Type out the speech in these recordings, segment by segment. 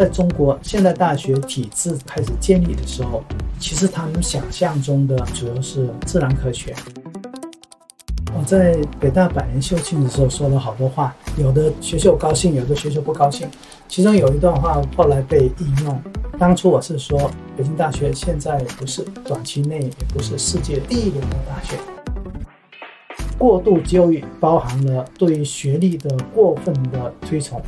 在中国现代大学体制开始建立的时候，其实他们想象中的主要是自然科学。我在北大百年校庆的时候说了好多话，有的学校高兴，有的学校不高兴。其中有一段话后来被应用。当初我是说，北京大学现在不是短期内也不是世界第一流的大学。过度教育包含了对学历的过分的推崇。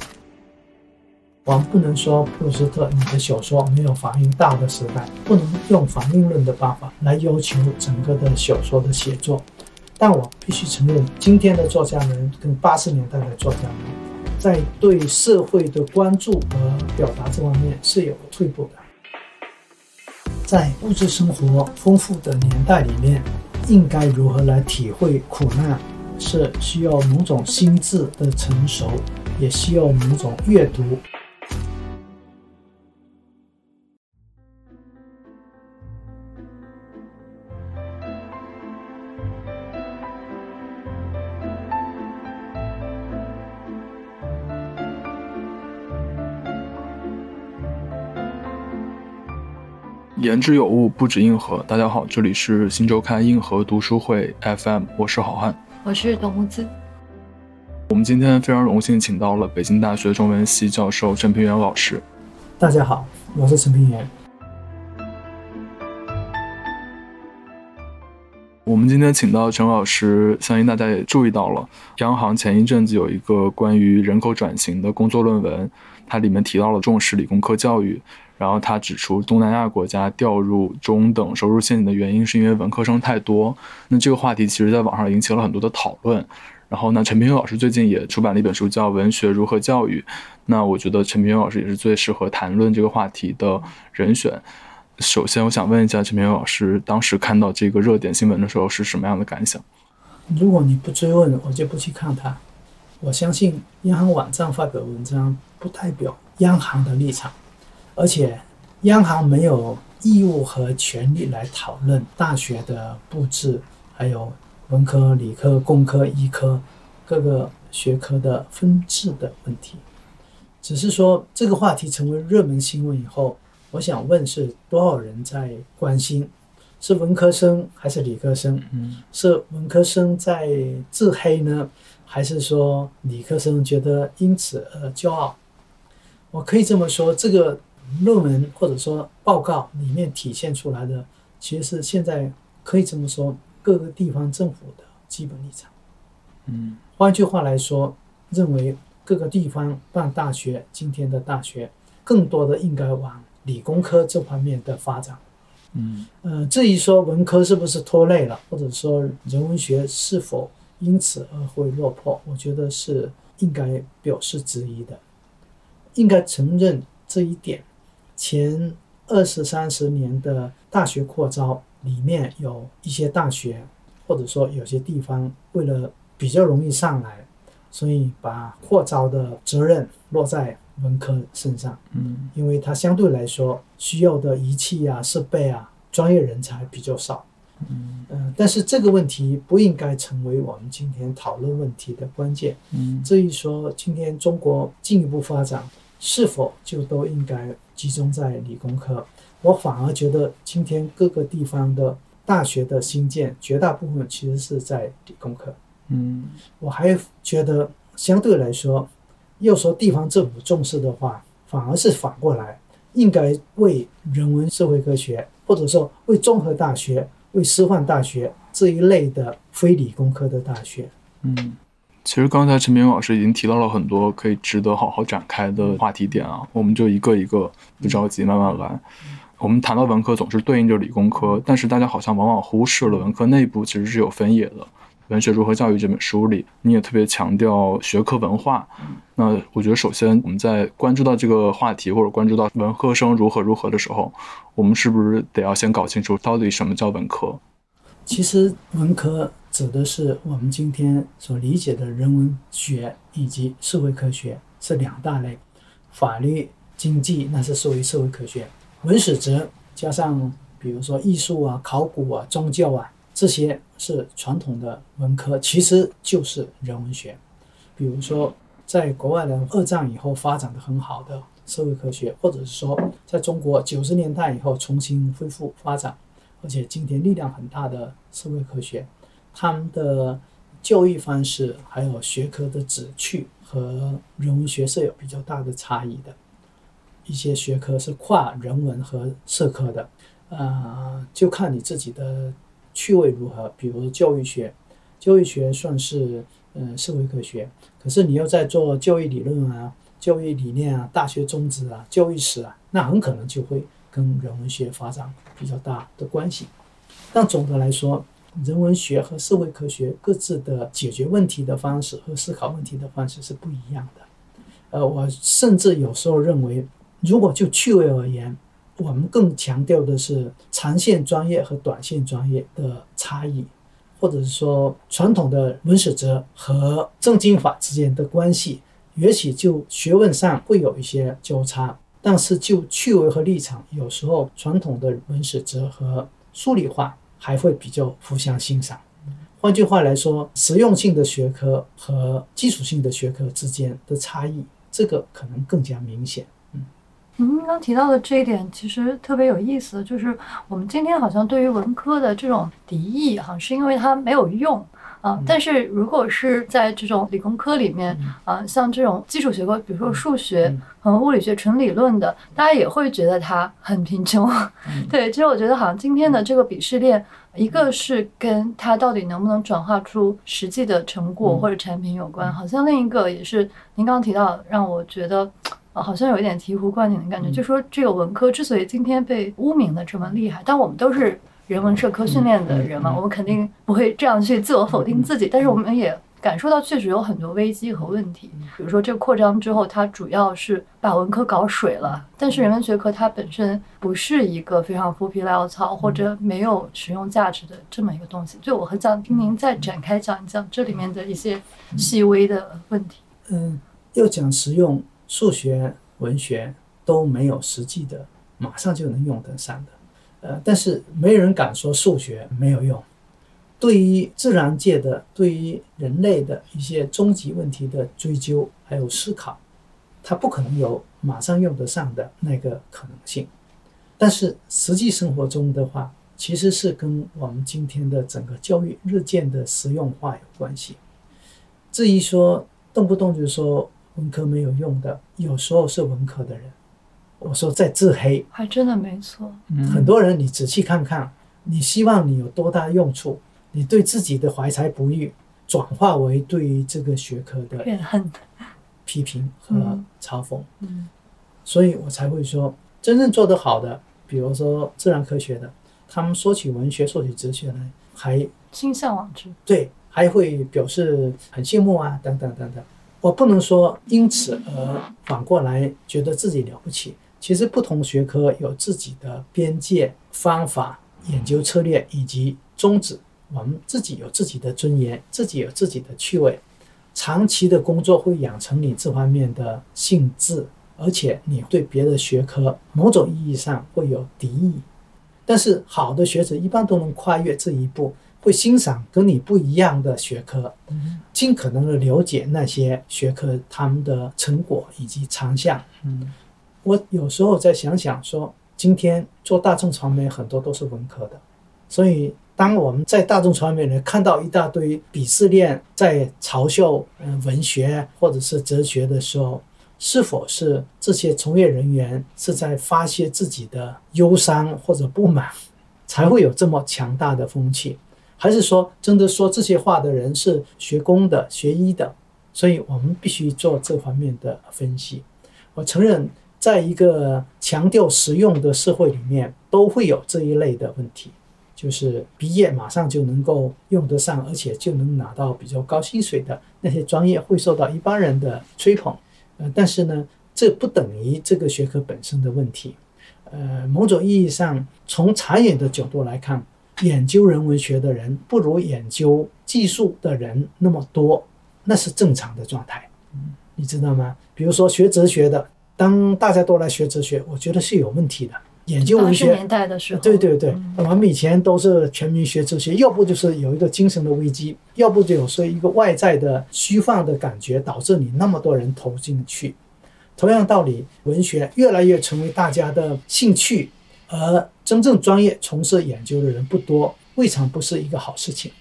我们不能说普鲁斯特你的小说没有反映大的时代，不能用反应论的办法来要求整个的小说的写作。但我必须承认，今天的作家们跟八十年代的作家们，在对社会的关注和表达这方面是有退步的。在物质生活丰富的年代里面，应该如何来体会苦难，是需要某种心智的成熟，也需要某种阅读。言之有物，不止硬核。大家好，这里是新周刊硬核读书会 FM，我是好汉，我是董木子。我们今天非常荣幸请到了北京大学中文系教授陈平原老师。大家好，我是陈平原。我们今天请到陈老师，相信大家也注意到了，央行前一阵子有一个关于人口转型的工作论文，它里面提到了重视理工科教育。然后他指出，东南亚国家掉入中等收入陷阱的原因是因为文科生太多。那这个话题其实在网上引起了很多的讨论。然后呢，陈平老师最近也出版了一本书，叫《文学如何教育》。那我觉得陈平老师也是最适合谈论这个话题的人选。首先，我想问一下陈平老师，当时看到这个热点新闻的时候是什么样的感想？如果你不追问，我就不去看它。我相信央行网站发表文章不代表央行的立场。而且，央行没有义务和权利来讨论大学的布置，还有文科、理科、工科、医科各个学科的分制的问题。只是说这个话题成为热门新闻以后，我想问是多少人在关心？是文科生还是理科生？嗯，是文科生在自黑呢，还是说理科生觉得因此而骄傲？我可以这么说，这个。论文或者说报告里面体现出来的，其实是现在可以这么说，各个地方政府的基本立场。嗯，换句话来说，认为各个地方办大学，今天的大学更多的应该往理工科这方面的发展。嗯，呃，至于说文科是不是拖累了，或者说人文学是否因此而会落魄，我觉得是应该表示质疑的，应该承认这一点。前二十三十年的大学扩招里面有一些大学，或者说有些地方为了比较容易上来，所以把扩招的责任落在文科身上。嗯，因为它相对来说需要的仪器啊、设备啊、专业人才比较少。嗯嗯，但是这个问题不应该成为我们今天讨论问题的关键。嗯，至于说今天中国进一步发展是否就都应该。集中在理工科，我反而觉得今天各个地方的大学的新建，绝大部分其实是在理工科。嗯，我还觉得相对来说，要说地方政府重视的话，反而是反过来，应该为人文社会科学，或者说为综合大学、为师范大学这一类的非理工科的大学。嗯。其实刚才陈明老师已经提到了很多可以值得好好展开的话题点啊，我们就一个一个不着急，慢慢来。我们谈到文科总是对应着理工科，但是大家好像往往忽视了文科内部其实是有分野的。《文学如何教育》这本书里，你也特别强调学科文化。那我觉得，首先我们在关注到这个话题或者关注到文科生如何如何的时候，我们是不是得要先搞清楚到底什么叫文科？其实文科。指的是我们今天所理解的人文学以及社会科学是两大类，法律、经济那是属于社会科学，文史哲加上比如说艺术啊、考古啊、宗教啊这些是传统的文科，其实就是人文学。比如说在国外的二战以后发展的很好的社会科学，或者是说在中国九十年代以后重新恢复发展，而且今天力量很大的社会科学，他们的教育方式还有学科的旨趣和人文学是有比较大的差异的。一些学科是跨人文和社科的，呃，就看你自己的趣味如何。比如教育学，教育学算是呃社会科学，可是你又在做教育理论啊、教育理念啊、大学宗旨啊、教育史啊，那很可能就会跟人文学发展比较大的关系。但总的来说，人文学和社会科学各自的解决问题的方式和思考问题的方式是不一样的。呃，我甚至有时候认为。如果就趣味而言，我们更强调的是长线专业和短线专业的差异，或者是说传统的文史哲和政经法之间的关系，也许就学问上会有一些交叉，但是就趣味和立场，有时候传统的文史哲和数理化还会比较互相欣赏。换句话来说，实用性的学科和基础性的学科之间的差异，这个可能更加明显。嗯您刚提到的这一点其实特别有意思，就是我们今天好像对于文科的这种敌意，哈，是因为它没有用啊。但是如果是在这种理工科里面啊，像这种基础学科，比如说数学和物理学纯理论的，大家也会觉得它很贫穷。对，其实我觉得好像今天的这个鄙视链，一个是跟它到底能不能转化出实际的成果或者产品有关，好像另一个也是您刚刚提到，让我觉得。啊，好像有一点醍醐灌顶的感觉。就说这个文科之所以今天被污名的这么厉害，但我们都是人文社科训练的人嘛，我们肯定不会这样去自我否定自己。但是我们也感受到确实有很多危机和问题。比如说这个扩张之后，它主要是把文科搞水了。但是人文学科它本身不是一个非常浮皮潦草或者没有实用价值的这么一个东西。就我很想听您再展开讲一讲这里面的一些细微的问题。嗯，要讲实用。数学、文学都没有实际的马上就能用得上的，呃，但是没人敢说数学没有用。对于自然界的、对于人类的一些终极问题的追究还有思考，它不可能有马上用得上的那个可能性。但是实际生活中的话，其实是跟我们今天的整个教育日渐的实用化有关系。至于说动不动就说。文科没有用的，有时候是文科的人。我说在自黑，还真的没错。很多人，你仔细看看，你希望你有多大用处？你对自己的怀才不遇，转化为对于这个学科的怨恨、批评和嘲讽。嗯，所以我才会说，真正做得好的，比如说自然科学的，他们说起文学、说起哲学来，还心向往之。对，还会表示很羡慕啊，等等等等。我不能说因此而反过来觉得自己了不起。其实不同学科有自己的边界、方法、研究策略以及宗旨。我们自己有自己的尊严，自己有自己的趣味。长期的工作会养成你这方面的性质，而且你对别的学科某种意义上会有敌意。但是好的学者一般都能跨越这一步。会欣赏跟你不一样的学科，尽可能的了解那些学科他们的成果以及长项。嗯，我有时候在想想说，今天做大众传媒很多都是文科的，所以当我们在大众传媒里看到一大堆鄙视链在嘲笑嗯文学或者是哲学的时候，是否是这些从业人员是在发泄自己的忧伤或者不满，才会有这么强大的风气？还是说，真的说这些话的人是学工的、学医的，所以我们必须做这方面的分析。我承认，在一个强调实用的社会里面，都会有这一类的问题，就是毕业马上就能够用得上，而且就能拿到比较高薪水的那些专业，会受到一般人的吹捧。呃，但是呢，这不等于这个学科本身的问题。呃，某种意义上，从长远的角度来看。研究人文学的人不如研究技术的人那么多，那是正常的状态，嗯你知道吗？比如说学哲学的，当大家都来学哲学，我觉得是有问题的。研究文学年代的时候，对对对，我们以前都是全民学哲学，要不就是有一个精神的危机，要不就有说一个外在的虚幻的感觉导致你那么多人投进去。同样道理，文学越来越成为大家的兴趣，而真正专业从事研究的人不多，未尝不是一个好事情。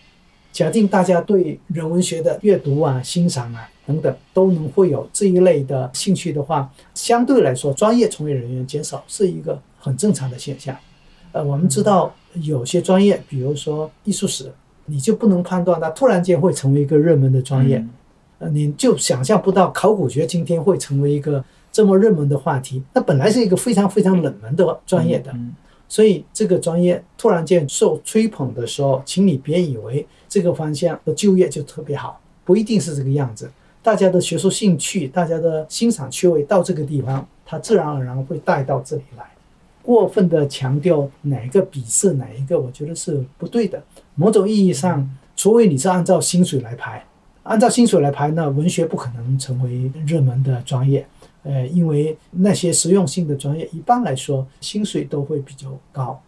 假定大家对人文学的阅读啊、欣赏啊等等都能会有这一类的兴趣的话，相对来说，专业从业人员减少是一个很正常的现象。呃，我们知道有些专业，比如说艺术史，你就不能判断它突然间会成为一个热门的专业，呃，你就想象不到考古学今天会成为一个这么热门的话题。那本来是一个非常非常冷门的专业的，所以这个专业突然间受吹捧的时候，请你别以为这个方向的就业就特别好，不一定是这个样子。大家的学术兴趣、大家的欣赏趣味到这个地方，它自然而然会带到这里来。过分的强调哪一个笔试哪一个，我觉得是不对的。某种意义上，除非你是按照薪水来排，按照薪水来排，那文学不可能成为热门的专业。呃，因为那些实用性的专业，一般来说薪水都会比较高，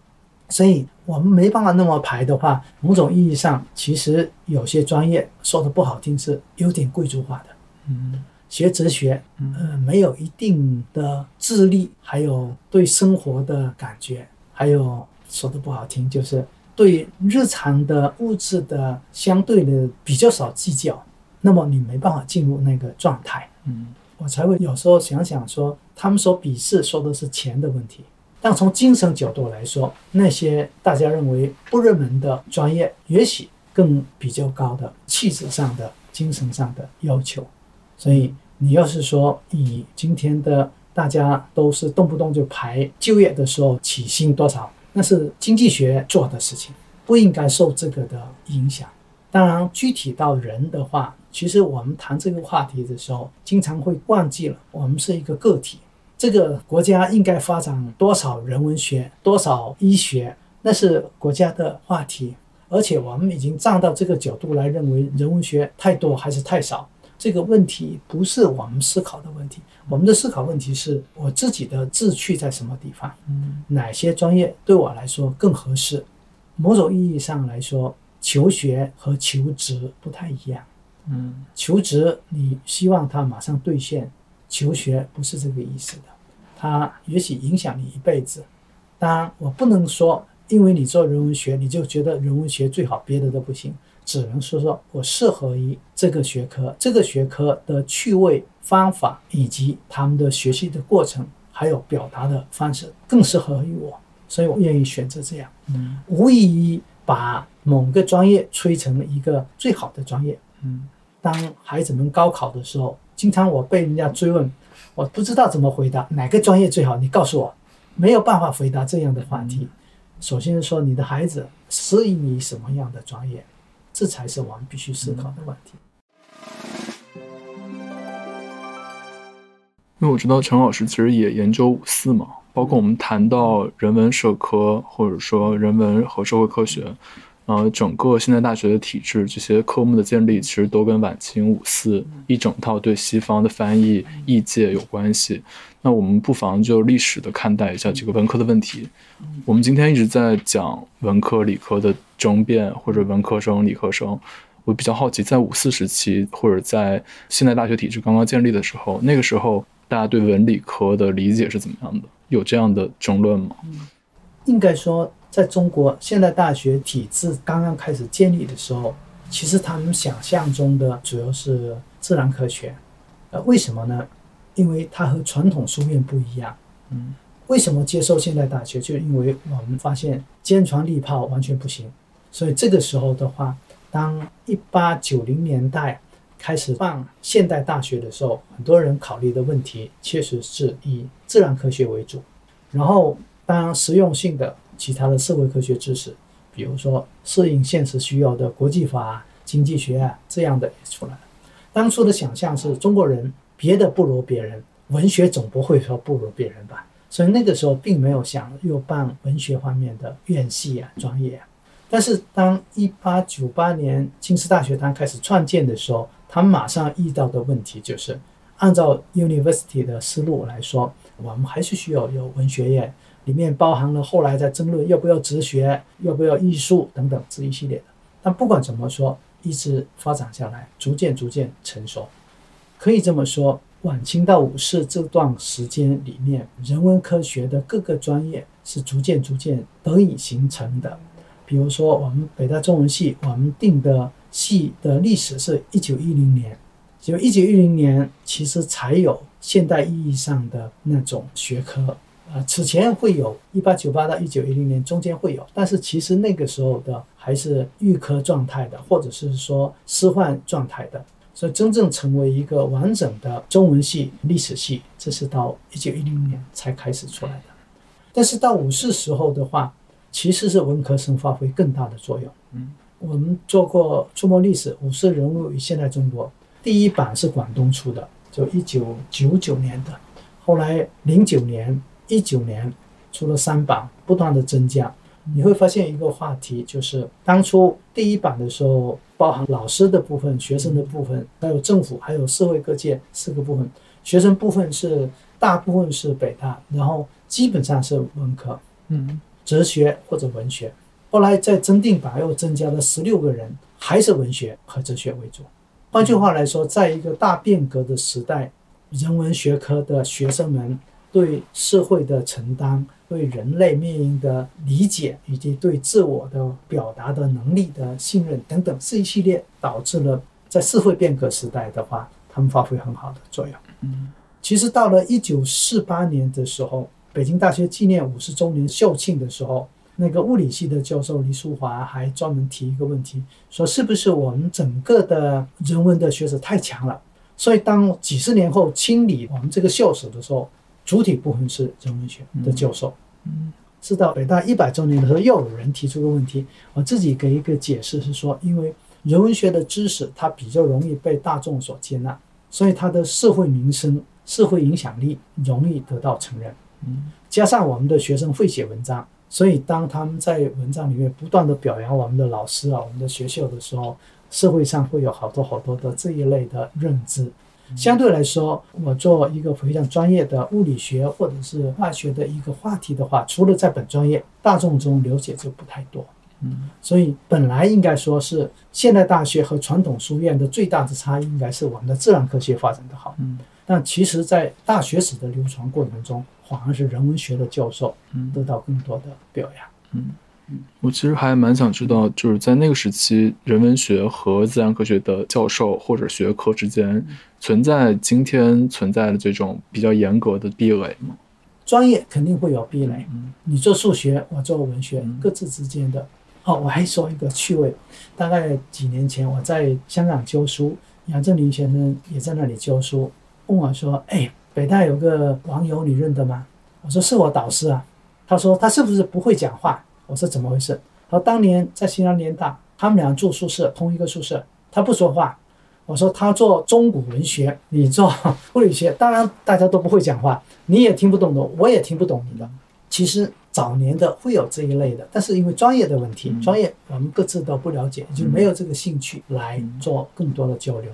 所以我们没办法那么排的话，某种意义上，其实有些专业说的不好听是有点贵族化的。嗯。学哲学，呃，没有一定的智力，还有对生活的感觉，还有说的不好听，就是对日常的物质的相对的比较少计较，那么你没办法进入那个状态。嗯，我才会有时候想想说，他们说鄙视说的是钱的问题，但从精神角度来说，那些大家认为不热门的专业，也许更比较高的气质上的、精神上的要求，所以。你要是说以今天的大家都是动不动就排就业的时候起薪多少，那是经济学做的事情，不应该受这个的影响。当然，具体到人的话，其实我们谈这个话题的时候，经常会忘记了我们是一个个体。这个国家应该发展多少人文学，多少医学，那是国家的话题。而且我们已经站到这个角度来认为，人文学太多还是太少。这个问题不是我们思考的问题，我们的思考问题是我自己的志趣在什么地方，嗯，哪些专业对我来说更合适？某种意义上来说，求学和求职不太一样，嗯，求职你希望他马上兑现，求学不是这个意思的，它也许影响你一辈子。当然，我不能说因为你做人文学，你就觉得人文学最好，别的都不行。只能说说我适合于这个学科，这个学科的趣味方法以及他们的学习的过程，还有表达的方式更适合于我，所以我愿意选择这样。嗯，无异于把某个专业吹成一个最好的专业。嗯，当孩子们高考的时候，经常我被人家追问，我不知道怎么回答哪个专业最好，你告诉我，没有办法回答这样的话题。首先说你的孩子适应你什么样的专业。这才是我们必须思考的问题。因为我知道陈老师其实也研究五四嘛，包括我们谈到人文社科或者说人文和社会科学，呃，整个现代大学的体制，这些科目的建立其实都跟晚清五四一整套对西方的翻译译介有关系。那我们不妨就历史的看待一下这个文科的问题。我们今天一直在讲文科理科的争辩，或者文科生理科生。我比较好奇，在五四时期，或者在现代大学体制刚刚建立的时候，那个时候大家对文理科的理解是怎么样的？有这样的争论吗？应该说，在中国现代大学体制刚刚开始建立的时候，其实他们想象中的主要是自然科学。呃，为什么呢？因为它和传统书院不一样，嗯，为什么接受现代大学？就因为我们发现坚船利炮完全不行，所以这个时候的话，当一八九零年代开始办现代大学的时候，很多人考虑的问题确实是以自然科学为主，然后当实用性的其他的社会科学知识，比如说适应现实需要的国际法、经济学啊这样的也出来了。当初的想象是中国人。别的不如别人，文学总不会说不如别人吧？所以那个时候并没有想又办文学方面的院系啊、专业啊。但是当一八九八年京师大学堂开始创建的时候，他们马上遇到的问题就是，按照 university 的思路来说，我们还是需要有文学院，里面包含了后来在争论要不要哲学、要不要艺术等等这一系列的。但不管怎么说，一直发展下来，逐渐逐渐成熟。可以这么说，晚清到五四这段时间里面，人文科学的各个专业是逐渐逐渐得以形成的。比如说，我们北大中文系，我们定的系的历史是一九一零年，就一九一零年，其实才有现代意义上的那种学科。啊，此前会有一八九八到一九一零年中间会有，但是其实那个时候的还是预科状态的，或者是说师范状态的。所以真正成为一个完整的中文系、历史系，这是到一九一零年才开始出来的。但是到五四时候的话，其实是文科生发挥更大的作用。嗯，我们做过《触摸历史：五四人物与现代中国》，第一版是广东出的，就一九九九年的，后来零九年。一九年出了三版，不断的增加。你会发现一个话题，就是当初第一版的时候，包含老师的部分、学生的部分，还有政府，还有社会各界四个部分。学生部分是大部分是北大，然后基本上是文科，嗯，哲学或者文学。后来在增定版又增加了十六个人，还是文学和哲学为主。换句话来说，在一个大变革的时代，人文学科的学生们。对社会的承担、对人类命运的理解，以及对自我的表达的能力的信任等等，这一系列导致了在社会变革时代的话，他们发挥很好的作用。嗯，其实到了一九四八年的时候，北京大学纪念五十周年校庆的时候，那个物理系的教授李淑华还专门提一个问题，说是不是我们整个的人文的学者太强了？所以当几十年后清理我们这个校史的时候。主体部分是人文学的教授，嗯，是到北大一百周年的时候，又有人提出个问题，我自己给一个解释是说，因为人文学的知识它比较容易被大众所接纳，所以它的社会名声、社会影响力容易得到承认，嗯，加上我们的学生会写文章，所以当他们在文章里面不断的表扬我们的老师啊、我们的学校的时候，社会上会有好多好多的这一类的认知。相对来说，我做一个非常专业的物理学或者是化学的一个话题的话，除了在本专业，大众中了解就不太多。嗯，所以本来应该说是现代大学和传统书院的最大的差异，应该是我们的自然科学发展的好。嗯，但其实，在大学史的流传过程中，反而是人文学的教授得到更多的表扬。嗯。嗯我其实还蛮想知道，就是在那个时期，人文学和自然科学的教授或者学科之间存在今天存在的这种比较严格的壁垒吗？专业肯定会有壁垒。你做数学，我做文学，各自之间的。哦，我还说一个趣味，大概几年前我在香港教书，杨振宁先生也在那里教书，问我说：“哎，北大有个网友，你认得吗？”我说：“是我导师啊。”他说：“他是不是不会讲话？”我说怎么回事？他说当年在西南联大，他们俩住宿舍，同一个宿舍，他不说话。我说他做中古文学，你做物理学，当然大家都不会讲话，你也听不懂的，我也听不懂你的。其实早年的会有这一类的，但是因为专业的问题，专业我们各自都不了解，就没有这个兴趣来做更多的交流。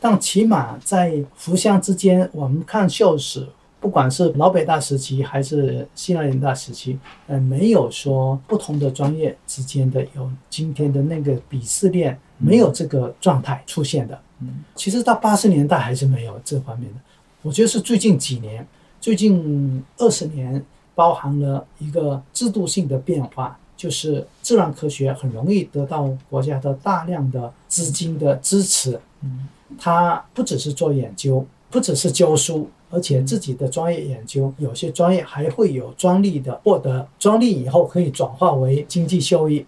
但起码在互相之间，我们看秀史。不管是老北大时期还是西南联大时期，呃，没有说不同的专业之间的有今天的那个鄙视链，没有这个状态出现的。嗯，其实到八十年代还是没有这方面的。我觉得是最近几年，最近二十年，包含了一个制度性的变化，就是自然科学很容易得到国家的大量的资金的支持。嗯，它不只是做研究，不只是教书。而且自己的专业研究，有些专业还会有专利的获得，专利以后可以转化为经济效益。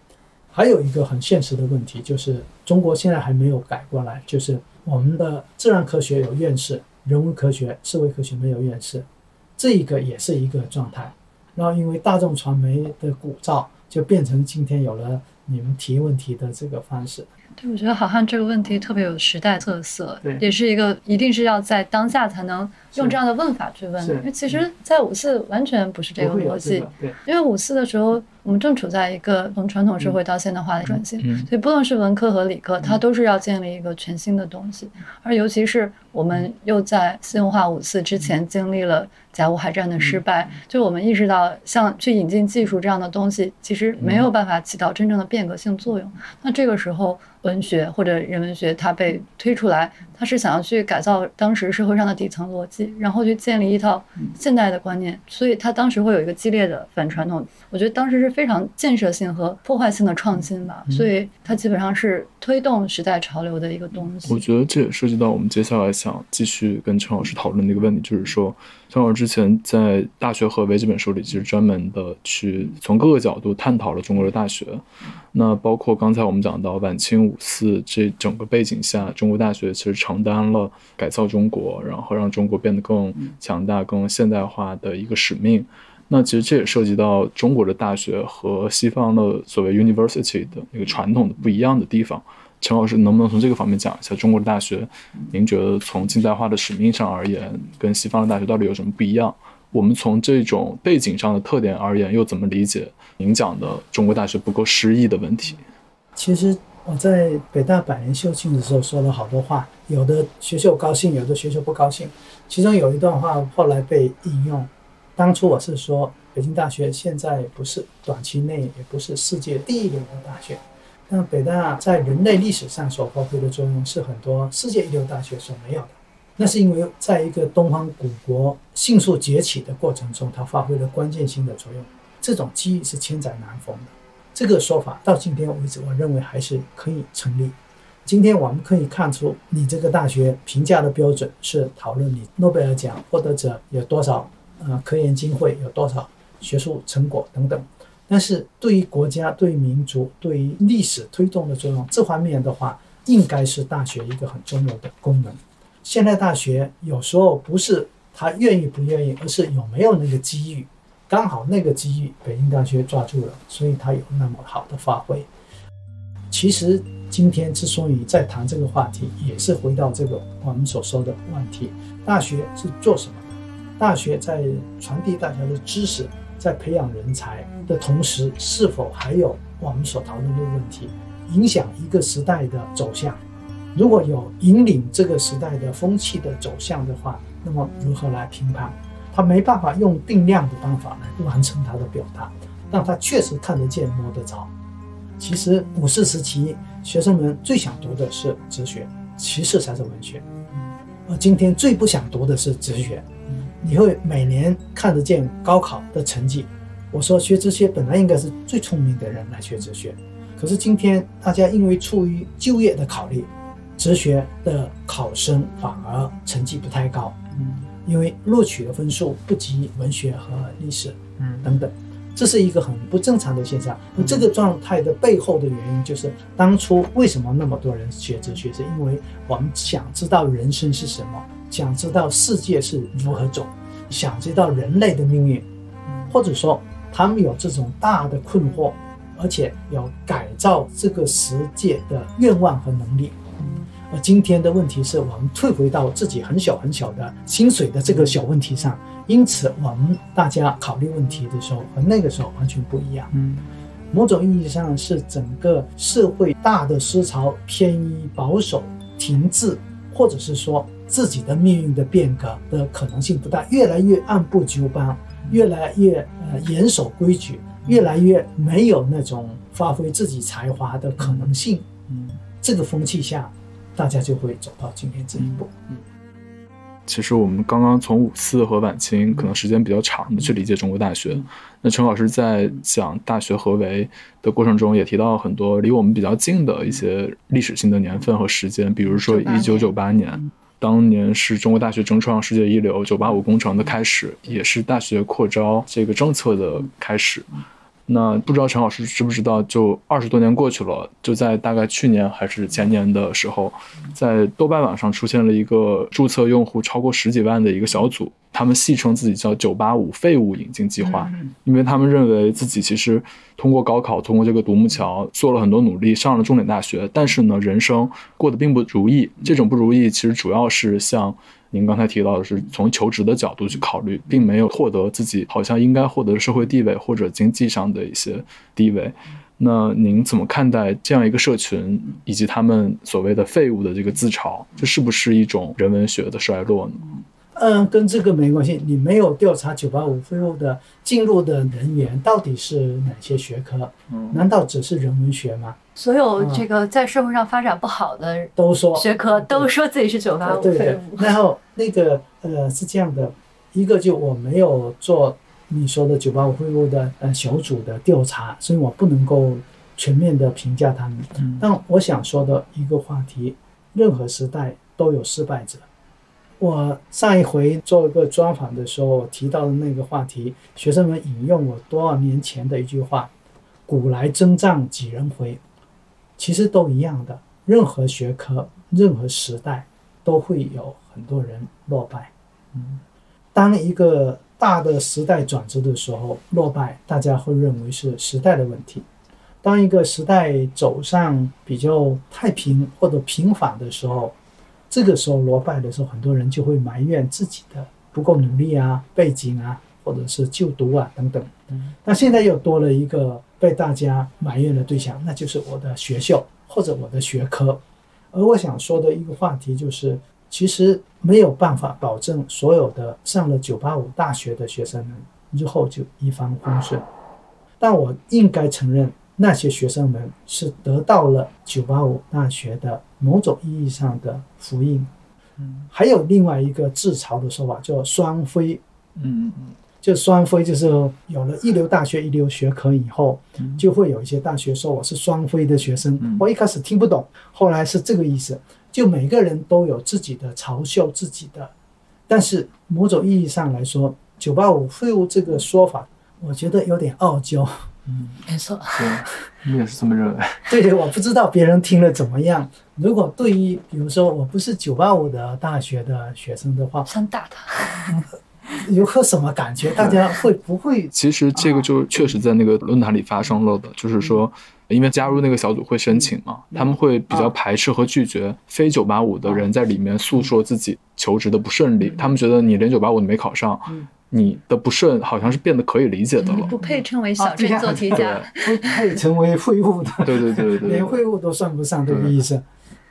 还有一个很现实的问题，就是中国现在还没有改过来，就是我们的自然科学有院士，人文科学、社会科学没有院士，这一个也是一个状态。然后因为大众传媒的鼓噪，就变成今天有了你们提问题的这个方式。对，我觉得好汉这个问题特别有时代特色，对，也是一个一定是要在当下才能用这样的问法去问，因为其实，在五四完全不是这个逻辑。对，因为五四的时候，我们正处在一个从传统社会到现代化的转型，所以不论是文科和理科，它都是要建立一个全新的东西。而尤其是我们又在信用化五四之前经历了甲午海战的失败，就我们意识到，像去引进技术这样的东西，其实没有办法起到真正的变革性作用。那这个时候，文学或者人文学它被推出来，它是想要去改造当时社会上的底层逻辑，然后去建立一套现代的观念，所以他当时会有一个激烈的反传统。我觉得当时是非常建设性和破坏性的创新吧，所以它基本上是推动时代潮流的一个东西。我觉得这也涉及到我们接下来想继续跟陈老师讨论的一个问题，就是说，陈老师之前在《大学合围》这本书里，其实专门的去从各个角度探讨了中国的大学。那包括刚才我们讲到晚清五四这整个背景下，中国大学其实承担了改造中国，然后让中国变更强大、更现代化的一个使命。那其实这也涉及到中国的大学和西方的所谓 university 的那个传统的不一样的地方。陈老师能不能从这个方面讲一下中国的大学？您觉得从近代化的使命上而言，跟西方的大学到底有什么不一样？我们从这种背景上的特点而言，又怎么理解您讲的中国大学不够诗意的问题？其实我在北大百年校庆的时候说了好多话，有的学校高兴，有的学校不高兴。其中有一段话后来被引用，当初我是说北京大学现在不是短期内也不是世界第一流的大学，但北大在人类历史上所发挥的作用是很多世界一流大学所没有的。那是因为在一个东方古国迅速崛起的过程中，它发挥了关键性的作用。这种机遇是千载难逢的。这个说法到今天为止，我认为还是可以成立。今天我们可以看出，你这个大学评价的标准是讨论你诺贝尔奖获得者有多少，呃，科研经费有多少，学术成果等等。但是对于国家、对民族、对于历史推动的作用这方面的话，应该是大学一个很重要的功能。现代大学有时候不是他愿意不愿意，而是有没有那个机遇。刚好那个机遇，北京大学抓住了，所以他有那么好的发挥。其实今天之所以在谈这个话题，也是回到这个我们所说的问题：大学是做什么的？大学在传递大家的知识，在培养人才的同时，是否还有我们所讨论的问题，影响一个时代的走向？如果有引领这个时代的风气的走向的话，那么如何来评判？他没办法用定量的方法来完成他的表达，但他确实看得见、摸得着。其实五四时期，学生们最想读的是哲学，其次才是文学。而今天最不想读的是哲学。你会每年看得见高考的成绩。我说学哲学本来应该是最聪明的人来学哲学，可是今天大家因为出于就业的考虑。哲学的考生反而成绩不太高，因为录取的分数不及文学和历史，嗯，等等，这是一个很不正常的现象。那这个状态的背后的原因就是，当初为什么那么多人学哲学，是因为我们想知道人生是什么，想知道世界是如何走，想知道人类的命运，或者说他们有这种大的困惑，而且有改造这个世界的愿望和能力。而今天的问题是我们退回到自己很小很小的薪水的这个小问题上，因此我们大家考虑问题的时候和那个时候完全不一样。嗯，某种意义上是整个社会大的思潮偏于保守、停滞，或者是说自己的命运的变革的可能性不大，越来越按部就班，越来越呃严守规矩，越来越没有那种发挥自己才华的可能性。嗯，这个风气下。大家就会走到今天这一步。嗯，其实我们刚刚从五四和晚清可能时间比较长的去理解中国大学。那陈老师在讲大学合围的过程中，也提到很多离我们比较近的一些历史性的年份和时间，比如说一九九八年，当年是中国大学争创世界一流“九八五”工程的开始，也是大学扩招这个政策的开始。那不知道陈老师知不知道，就二十多年过去了，就在大概去年还是前年的时候，在豆瓣网上出现了一个注册用户超过十几万的一个小组，他们戏称自己叫“九八五废物引进计划”，因为他们认为自己其实通过高考，通过这个独木桥做了很多努力，上了重点大学，但是呢，人生过得并不如意。这种不如意其实主要是像您刚才提到的是从求职的角度去考虑，并没有获得自己好像应该获得的社会地位或者经济上的一些地位。那您怎么看待这样一个社群以及他们所谓的废物的这个自嘲？这是不是一种人文学的衰落呢？嗯，跟这个没关系。你没有调查九八五废物的进入的人员到底是哪些学科？难道只是人文学吗？所有这个在社会上发展不好的都说学科都说自己是985对对废物。。然后那个呃是这样的，一个就我没有做你说的九八五废物的呃小组的调查，所以我不能够全面的评价他们。嗯但我想说的一个话题，任何时代都有失败者。我上一回做一个专访的时候，提到的那个话题，学生们引用我多少年前的一句话：“古来征战几人回。”其实都一样的，任何学科、任何时代都会有很多人落败。嗯，当一个大的时代转折的时候，落败，大家会认为是时代的问题。当一个时代走上比较太平或者平缓的时候，这个时候落败的时候，很多人就会埋怨自己的不够努力啊、背景啊，或者是就读啊等等。那现在又多了一个被大家埋怨的对象，那就是我的学校或者我的学科。而我想说的一个话题就是，其实没有办法保证所有的上了985大学的学生们日后就一帆风顺，但我应该承认，那些学生们是得到了985大学的某种意义上的福音。嗯还有另外一个自嘲的说法，叫双非。嗯嗯就双非，就是有了一流大学、一流学科以后，嗯就会有一些大学说我是双非的学生。嗯我一开始听不懂，后来是这个意思。就每个人都有自己的嘲笑自己的，但是某种意义上来说，“985 废物”这个说法，我觉得有点傲娇。嗯，没错，对，你也是这么认为？对，我不知道别人听了怎么样。如果对于比如说我不是九八五的大学的学生的话，想打他。有何什么感觉？大家会不会其实这个就确实在那个论坛里发生了的，就是说，因为加入那个小组会申请嘛，他们会比较排斥和拒绝非九八五的人在里面诉说自己求职的不顺利，他们觉得你连九八五都没考上，你的不顺好像是变得可以理解的了。不配称为小镇做题家。不配成为废物的？对对对对对连废物都算不上这个意思。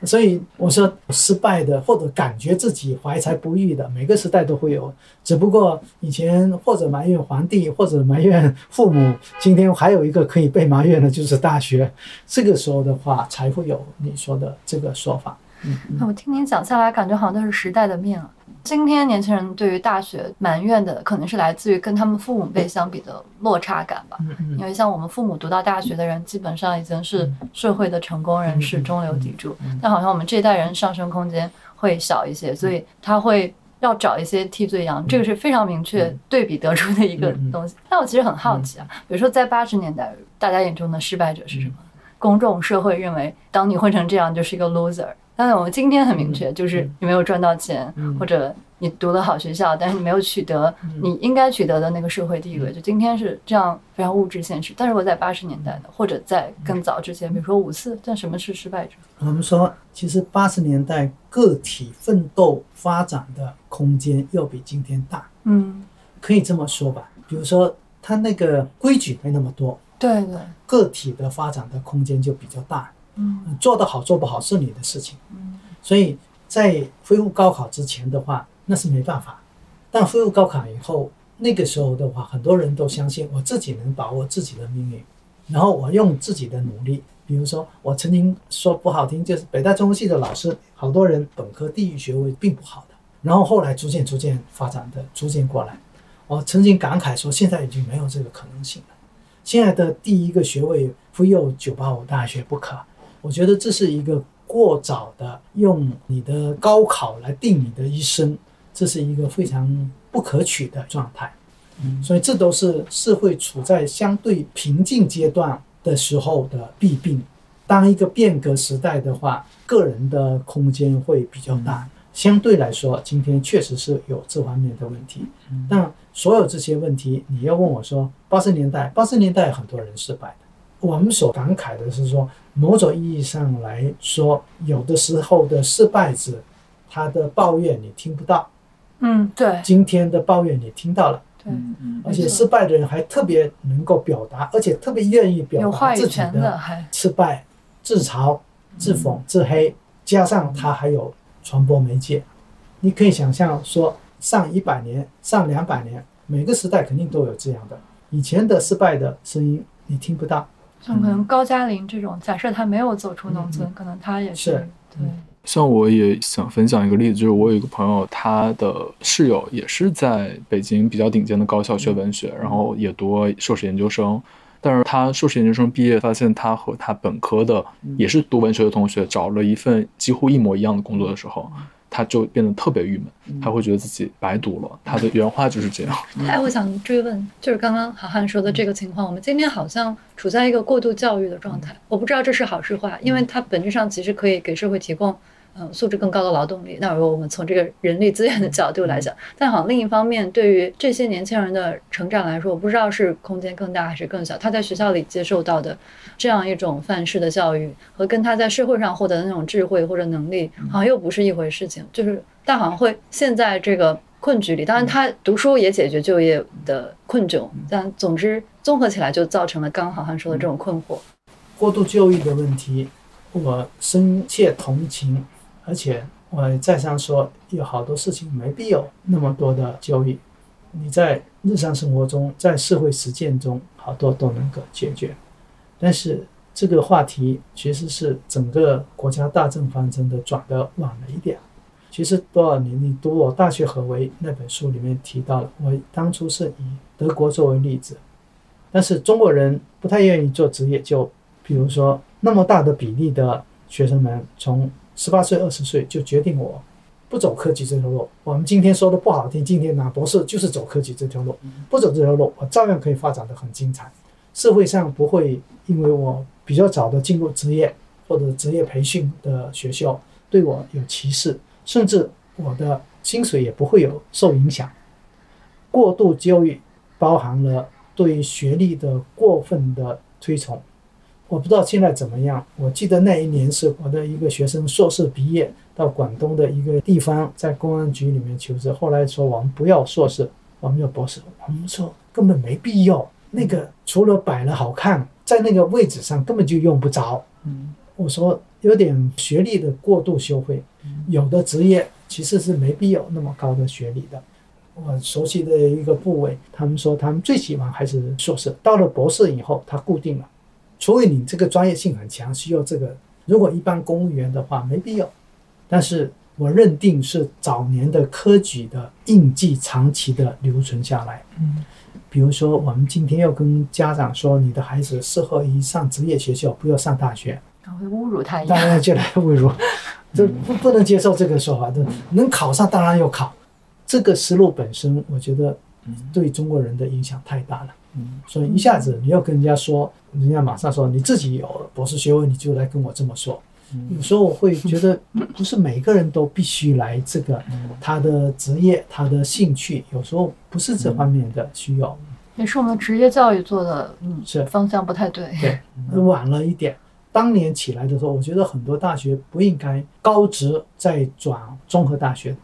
所以我说，失败的或者感觉自己怀才不遇的，每个时代都会有。只不过以前或者埋怨皇帝，或者埋怨父母，今天还有一个可以被埋怨的，就是大学。这个时候的话，才会有你说的这个说法。嗯那我听您讲下来，感觉好像都是时代的命啊。今天年轻人对于大学埋怨的，可能是来自于跟他们父母辈相比的落差感吧。因为像我们父母读到大学的人，基本上已经是社会的成功人士、嗯中流砥柱。但好像我们这一代人上升空间会小一些，所以他会要找一些替罪羊，这个是非常明确对比得出的一个东西。但我其实很好奇啊，比如说在八十年代，大家眼中的失败者是什么？公众社会认为，当你混成这样，就是一个 loser。但是我们今天很明确，就是你没有赚到钱，或者你读了好学校，但是你没有取得你应该取得的那个社会地位。就今天是这样非常物质现实。但是我在八十年代的，或者在更早之前，比如说五四，但什么是失败者？我们说，其实八十年代个体奋斗发展的空间要比今天大，嗯，可以这么说吧。比如说，他那个规矩没那么多，对对，个体的发展的空间就比较大。嗯做得好做不好是你的事情。嗯所以在恢复高考之前的话，那是没办法。但恢复高考以后，那个时候的话，很多人都相信我自己能把握自己的命运，然后我用自己的努力。比如说，我曾经说不好听，就是北大中文系的老师，好多人本科地域学位并不好的，然后后来逐渐逐渐发展的逐渐过来。我曾经感慨说，现在已经没有这个可能性了。现在的第一个学位非有九八五大学不可，我觉得这是一个过早的用你的高考来定你的一生，这是一个非常不可取的状态。嗯所以这都是社会处在相对平静阶段的时候的弊病。当一个变革时代的话，个人的空间会比较大。相对来说，今天确实是有这方面的问题。但所有这些问题，你要问我说，八十年代，八十年代很多人失败的。我们所感慨的是说，某种意义上来说，有的时候的失败者，他的抱怨你听不到，嗯，对。今天的抱怨你听到了，对，嗯而且失败的人还特别能够表达，而且特别愿意表达自己的失败、自嘲、自讽、自黑，加上他还有传播媒介，你可以想象说，上一百年、上两百年，每个时代肯定都有这样的。以前的失败的声音你听不到，像可能高加林这种，假设他没有走出农村，可能他也嗯是。对，像我也想分享一个例子，就是我有一个朋友，他的室友也是在北京比较顶尖的高校学文学，然后也读硕士研究生。但是他硕士研究生毕业，发现他和他本科的也是读文学的同学找了一份几乎一模一样的工作的时候，他就变得特别郁闷，他会觉得自己白读了。他的原话就是这样。哎，我想追问，就是刚刚好汉说的这个情况，我们今天好像处在一个过度教育的状态，我不知道这是好是坏，因为它本质上其实可以给社会提供。嗯，素质更高的劳动力。那如果我们从这个人力资源的角度来讲，但好像另一方面，对于这些年轻人的成长来说，我不知道是空间更大还是更小。他在学校里接受到的这样一种范式的教育，和跟他在社会上获得的那种智慧或者能力，好像又不是一回事情。就是但好像会陷在这个困局里。当然，他读书也解决就业的困窘，但总之综合起来就造成了刚刚好像说的这种困惑。过度就医的问题，我深切同情。而且我再三说，有好多事情没必要那么多的交易。你在日常生活中，在社会实践中，好多都能够解决。但是这个话题其实是整个国家大政方针的转得晚了一点。其实多少年，你读我《大学何为》那本书里面提到了，我当初是以德国作为例子，但是中国人不太愿意做职业，就比如说那么大的比例的学生们从十八岁、二十岁就决定我不走科技这条路。我们今天说的不好听，今天拿博士就是走科技这条路，不走这条路，我照样可以发展的很精彩。社会上不会因为我比较早的进入职业或者职业培训的学校对我有歧视，甚至我的薪水也不会有受影响。过度教育包含了对学历的过分的推崇。我不知道现在怎么样。我记得那一年是我的一个学生硕士毕业到广东的一个地方，在公安局里面求职。后来说我们不要硕士，我们要博士。我们说根本没必要，那个除了摆了好看，在那个位置上根本就用不着。嗯，我说有点学历的过度修会，有的职业其实是没必要那么高的学历的。我熟悉的一个部委，他们说他们最喜欢还是硕士，到了博士以后，他固定了。除非你这个专业性很强，需要这个。如果一般公务员的话，没必要。但是我认定是早年的科举的印记长期的留存下来。嗯，比如说，我们今天要跟家长说，你的孩子适合于上职业学校，不要上大学，然后侮辱他一当样。然就来侮辱，这不不能接受这个说法。这能考上当然要考，这个思路本身，我觉得对中国人的影响太大了。嗯，所以一下子你要跟人家说，人家马上说你自己有博士学位，你就来跟我这么说。有时候我会觉得，不是每个人都必须来这个，他的职业、他的兴趣，有时候不是这方面的需要，也是我们职业教育做的，嗯，是方向不太对。对，晚了一点。当年起来的时候，我觉得很多大学不应该高职再转综合大学。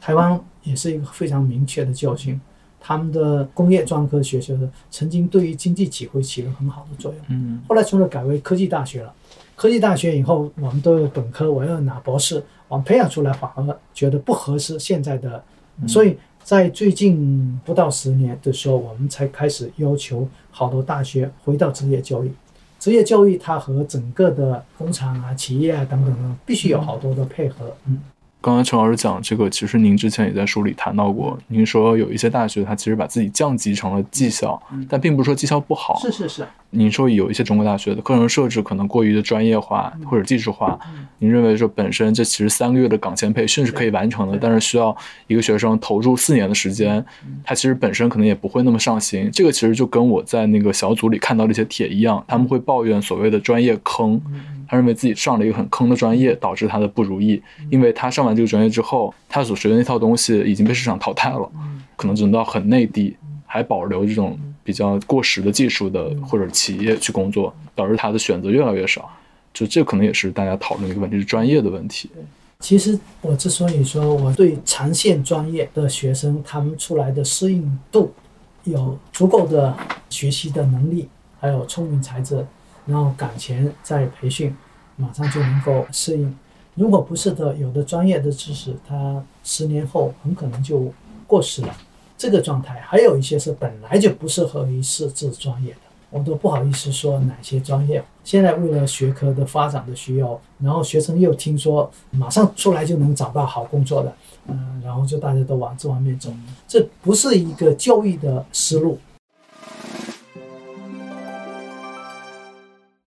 台湾也是一个非常明确的教训，他们的工业专科学校的曾经对于经济起会起了很好的作用。嗯，后来除了改为科技大学了，科技大学以后，我们都有本科，我要拿博士，我们培养出来反而觉得不合适现在的，所以在最近不到十年的时候，我们才开始要求好多大学回到职业教育。职业教育它和整个的工厂啊、企业啊等等啊，必须有好多的配合。嗯，刚才陈老师讲这个，其实您之前也在书里谈到过。您说有一些大学，它其实把自己降级成了技校，但并不是说技校不好。是是是，您说有一些中国大学的课程设置可能过于的专业化或者技术化，您认为说本身这其实三个月的岗前培训是可以完成的，但是需要一个学生投入四年的时间，他其实本身可能也不会那么上心。这个其实就跟我在那个小组里看到的一些帖一样，他们会抱怨所谓的专业坑，他认为自己上了一个很坑的专业，导致他的不如意，因为他上完这个专业之后，他所学的那套东西已经被市场淘汰了，可能只能到很内地。还保留这种比较过时的技术的或者企业去工作，导致他的选择越来越少。就这可能也是大家讨论的一个问题，是专业的问题。其实我之所以说我对长线专业的学生他们出来的适应度有足够的学习的能力，还有聪明才智，然后岗前再培训，马上就能够适应。如果不是的，有的专业的知识，它十年后很可能就过时了。这个状态，还有一些是本来就不适合于设置专业的。我都不好意思说哪些专业。现在为了学科的发展的需要，然后学生又听说马上出来就能找到好工作的，嗯，然后就大家都往这方面走，这不是一个教育的思路。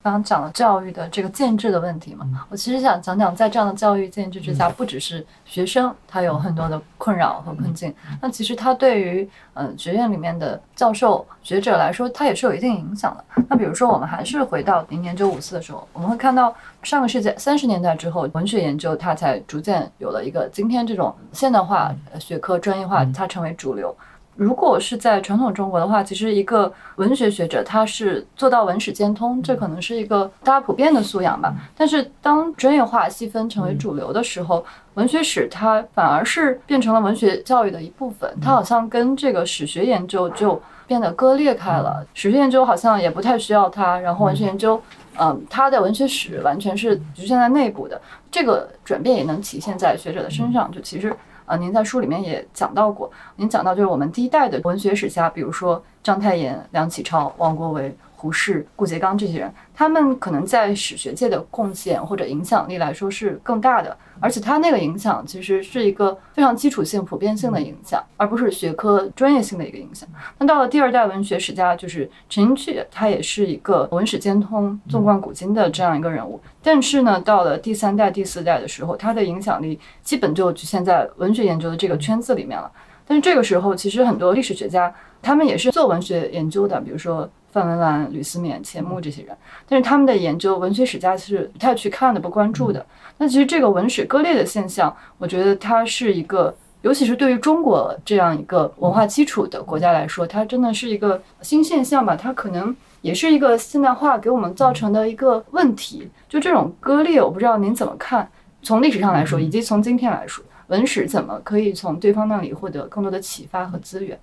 刚刚讲了教育的这个建制的问题嘛，我其实想讲讲，在这样的教育建制之下，不只是学生他有很多的困扰和困境，那其实他对于呃学院里面的教授学者来说，他也是有一定影响的。那比如说，我们还是回到零年九五四的时候，我们会看到上个世纪三十年代之后，文学研究它才逐渐有了一个今天这种现代化学科专业化，它成为主流。如果是在传统中国的话，其实一个文学学者他是做到文史兼通，这可能是一个大家普遍的素养吧。但是当专业化细分成为主流的时候，文学史它反而是变成了文学教育的一部分，它好像跟这个史学研究就变得割裂开了。史学研究好像也不太需要它，然后文学研究，嗯，它的文学史完全是局限在内部的。这个转变也能体现在学者的身上，就其实。啊，您在书里面也讲到过，您讲到就是我们第一代的文学史家，比如说章太炎、梁启超、王国维。胡适、顾颉刚这些人，他们可能在史学界的贡献或者影响力来说是更大的，而且他那个影响其实是一个非常基础性、普遍性的影响，而不是学科专业性的一个影响。那到了第二代文学史家，就是陈寅恪，他也是一个文史兼通、纵贯古今的这样一个人物。但是呢，到了第三代、第四代的时候，他的影响力基本就局限在文学研究的这个圈子里面了。但是这个时候，其实很多历史学家他们也是做文学研究的，比如说。范文澜、吕思勉、钱穆这些人，但是他们的研究文学史家是不太去看的、不关注的。那其实这个文史割裂的现象，我觉得它是一个，尤其是对于中国这样一个文化基础的国家来说，它真的是一个新现象吧？它可能也是一个现代化给我们造成的一个问题。就这种割裂，我不知道您怎么看？从历史上来说，以及从今天来说，文史怎么可以从对方那里获得更多的启发和资源？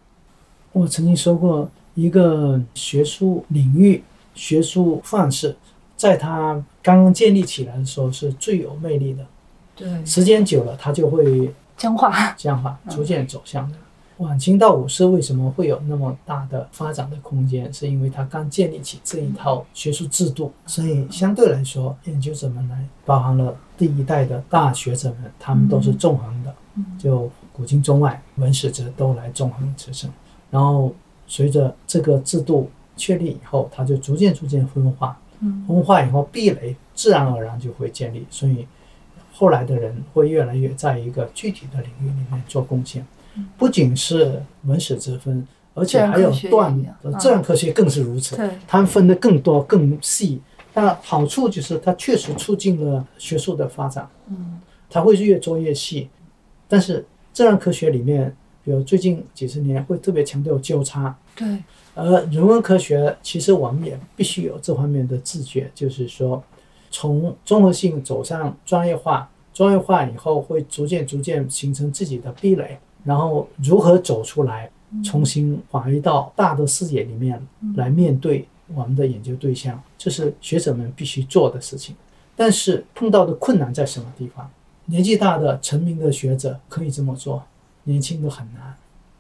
我曾经说过。一个学术领域、学术范式，在它刚刚建立起来的时候是最有魅力的。对，时间久了，它就会僵化，僵化，逐渐走向的。晚清到五四为什么会有那么大的发展的空间？是因为它刚建立起这一套学术制度，所以相对来说，研究者们来，包含了第一代的大学者们，他们都是纵横的，就古今中外文史哲都来纵横驰骋，然后。随着这个制度确立以后，它就逐渐逐渐分化，分化以后壁垒自然而然就会建立，所以后来的人会越来越在一个具体的领域里面做贡献，不仅是文史之分，而且还有断自然科学更是如此，它分的更多更细。那好处就是它确实促进了学术的发展，嗯，它会越做越细，但是自然科学里面。比如最近几十年会特别强调交叉，对，而人文科学其实我们也必须有这方面的自觉，就是说，从综合性走向专业化，专业化以后会逐渐逐渐形成自己的壁垒，然后如何走出来，重新返回到大的视野里面来面对我们的研究对象，这是学者们必须做的事情。但是碰到的困难在什么地方？年纪大的成名的学者可以这么做。年轻都很难，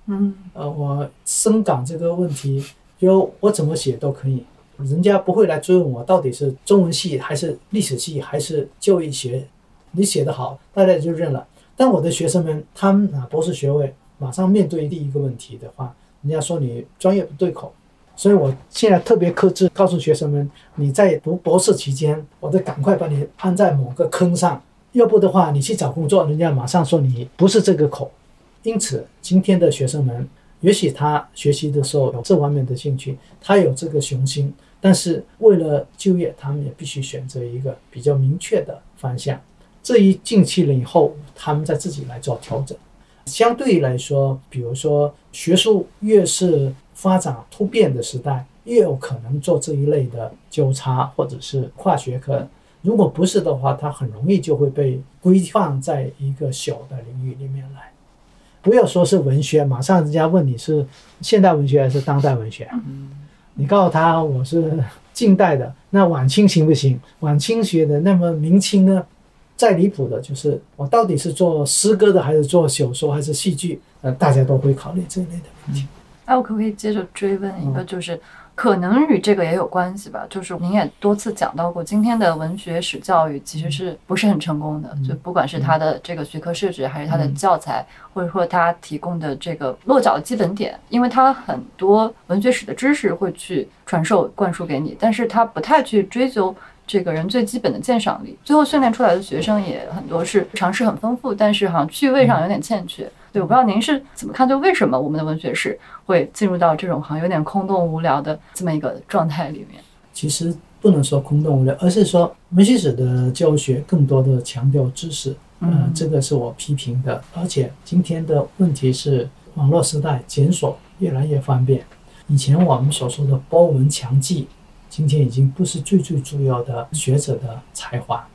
嗯，呃，我深感这个问题，就我怎么写都可以，人家不会来追问我到底是中文系还是历史系还是教育学，你写得好，大家就认了。但我的学生们，他们拿博士学位，马上面对第一个问题的话，人家说你专业不对口，所以我现在特别克制，告诉学生们，你在读博士期间，我得赶快把你安在某个坑上，要不的话，你去找工作，人家马上说你不是这个口。因此，今天的学生们，也许他学习的时候有这方面的兴趣，他有这个雄心，但是为了就业，他们也必须选择一个比较明确的方向。这一进去了以后，他们再自己来做调整。相对来说，比如说学术越是发展突变的时代，越有可能做这一类的交叉或者是跨学科。如果不是的话，它很容易就会被规范在一个小的领域里面来。不要说是文学，马上人家问你是现代文学还是当代文学，你告诉他我是近代的，那晚清行不行？晚清学的，那么明清呢？再离谱的就是我到底是做诗歌的，还是做小说，还是戏剧？呃，大家都会考虑这一类的问题。那我可不可以接着追问一个，就是可能与这个也有关系吧？就是您也多次讲到过，今天的文学史教育其实是不是很成功的？就不管是它的这个学科设置，还是它的教材，或者说它提供的这个落脚的基本点，因为它很多文学史的知识会去传授灌输给你，但是它不太去追究。这个人最基本的鉴赏力，最后训练出来的学生也很多是常识很丰富，但是好像趣味上有点欠缺。对，我不知道您是怎么看，就为什么我们的文学史会进入到这种好像有点空洞无聊的这么一个状态里面？其实不能说空洞无聊，而是说文学史的教学更多的强调知识，嗯，这个是我批评的。而且今天的问题是网络时代检索越来越方便，以前我们所说的包文强记。今天已经不是最最重要的学者的才华。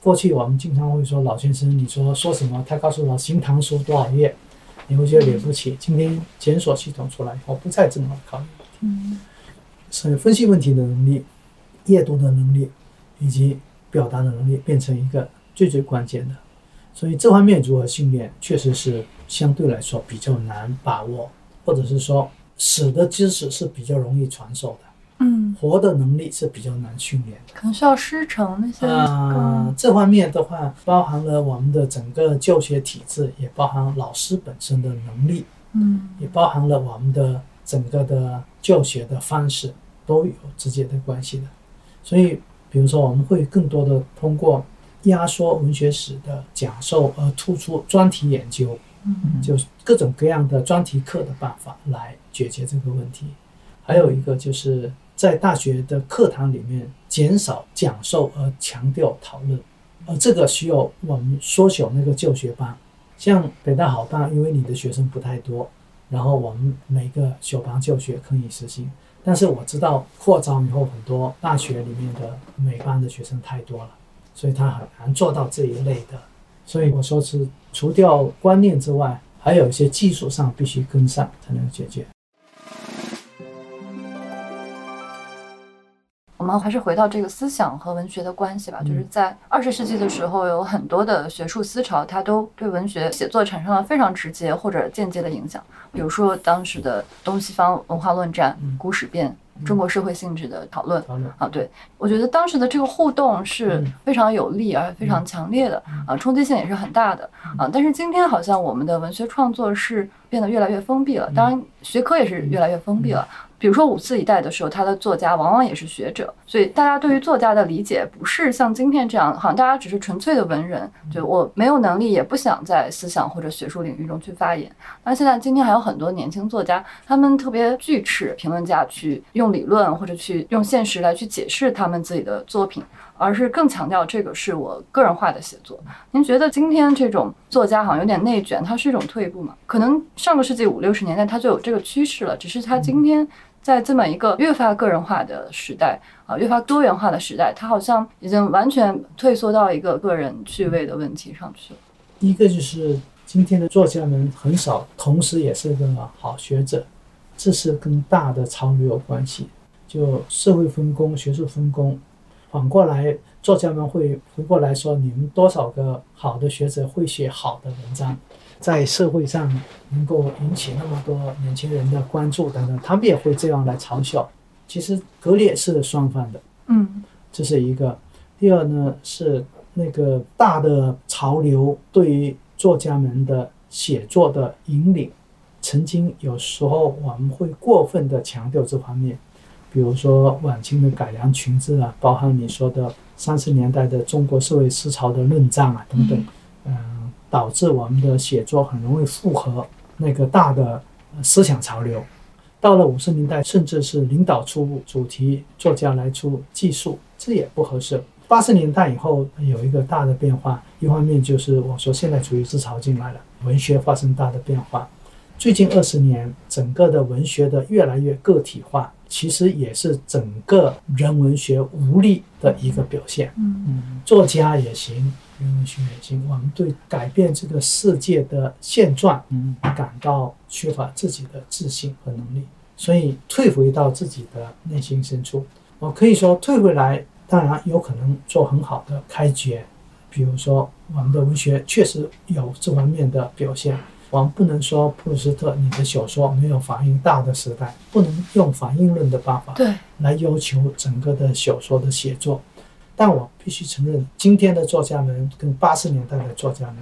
过去我们经常会说老先生，你说说什么？他告诉我《新唐书》多少页，你会觉得了不起。今天检索系统出来以后，不再这么考虑。嗯，所以分析问题的能力、阅读的能力以及表达的能力变成一个最最关键的。所以这方面如何训练，确实是相对来说比较难把握，或者是说死的知识是比较容易传授的。嗯，活的能力是比较难训练的，可能需要师承那些。啊，这方面的话，包含了我们的整个教学体制，也包含老师本身的能力，嗯，也包含了我们的整个的教学的方式，都有直接的关系的。所以，比如说，我们会更多的通过压缩文学史的讲授，而突出专题研究，嗯，就各种各样的专题课的办法来解决这个问题。还有一个就是。在大学的课堂里面减少讲授而强调讨论，而这个需要我们缩小那个教学班。像北大好办，因为你的学生不太多，然后我们每个小班教学可以实行。但是我知道扩招以后，很多大学里面的每班的学生太多了，所以他很难做到这一类的。所以我说是除掉观念之外，还有一些技术上必须跟上才能解决。我们还是回到这个思想和文学的关系吧。就是在二十世纪的时候，有很多的学术思潮，它都对文学写作产生了非常直接或者间接的影响。比如说当时的东西方文化论战、古史辨、中国社会性质的讨论啊，对我觉得当时的这个互动是非常有利而非常强烈的啊，冲击性也是很大的啊。但是今天好像我们的文学创作是变得越来越封闭了，当然学科也是越来越封闭了。比如说五四一代的时候，他的作家往往也是学者，所以大家对于作家的理解不是像今天这样，好像大家只是纯粹的文人，就我没有能力，也不想在思想或者学术领域中去发言。那现在今天还有很多年轻作家，他们特别拒斥评论家去用理论或者去用现实来去解释他们自己的作品。而是更强调这个是我个人化的写作。您觉得今天这种作家好像有点内卷，它是一种退步吗？可能上个世纪五六十年代它就有这个趋势了，只是它今天在这么一个越发个人化的时代啊，越发多元化的时代，它好像已经完全退缩到一个个人趣味的问题上去了。一个就是今天的作家们很少，同时也是个好学者，这是跟大的潮流有关系，就社会分工、学术分工。反过来，作家们会回过来说：“你们多少个好的学者会写好的文章，在社会上能够引起那么多年轻人的关注等等，他们也会这样来嘲笑。其实割裂是双方的，嗯，这是一个。第二呢，是那个大的潮流对于作家们的写作的引领，曾经有时候我们会过分的强调这方面。”比如说晚清的改良群治啊，包含你说的三十年代的中国社会思潮的论战啊等等，嗯，导致我们的写作很容易符合那个大的思想潮流。到了五十年代，甚至是领导出主题，作家来出技术，这也不合适。八十年代以后有一个大的变化，一方面就是我说现代主义思潮进来了，文学发生大的变化。最近二十年，整个的文学的越来越个体化。其实也是整个人文学无力的一个表现。嗯嗯，作家也行，人文学也行，我们对改变这个世界的现状，嗯感到缺乏自己的自信和能力，所以退回到自己的内心深处。我可以说退回来，当然有可能做很好的开掘，比如说我们的文学确实有这方面的表现。我们不能说普鲁斯特你的小说没有反映大的时代，不能用反映论的办法对，来要求整个的小说的写作。但我必须承认，今天的作家们跟八十年代的作家们，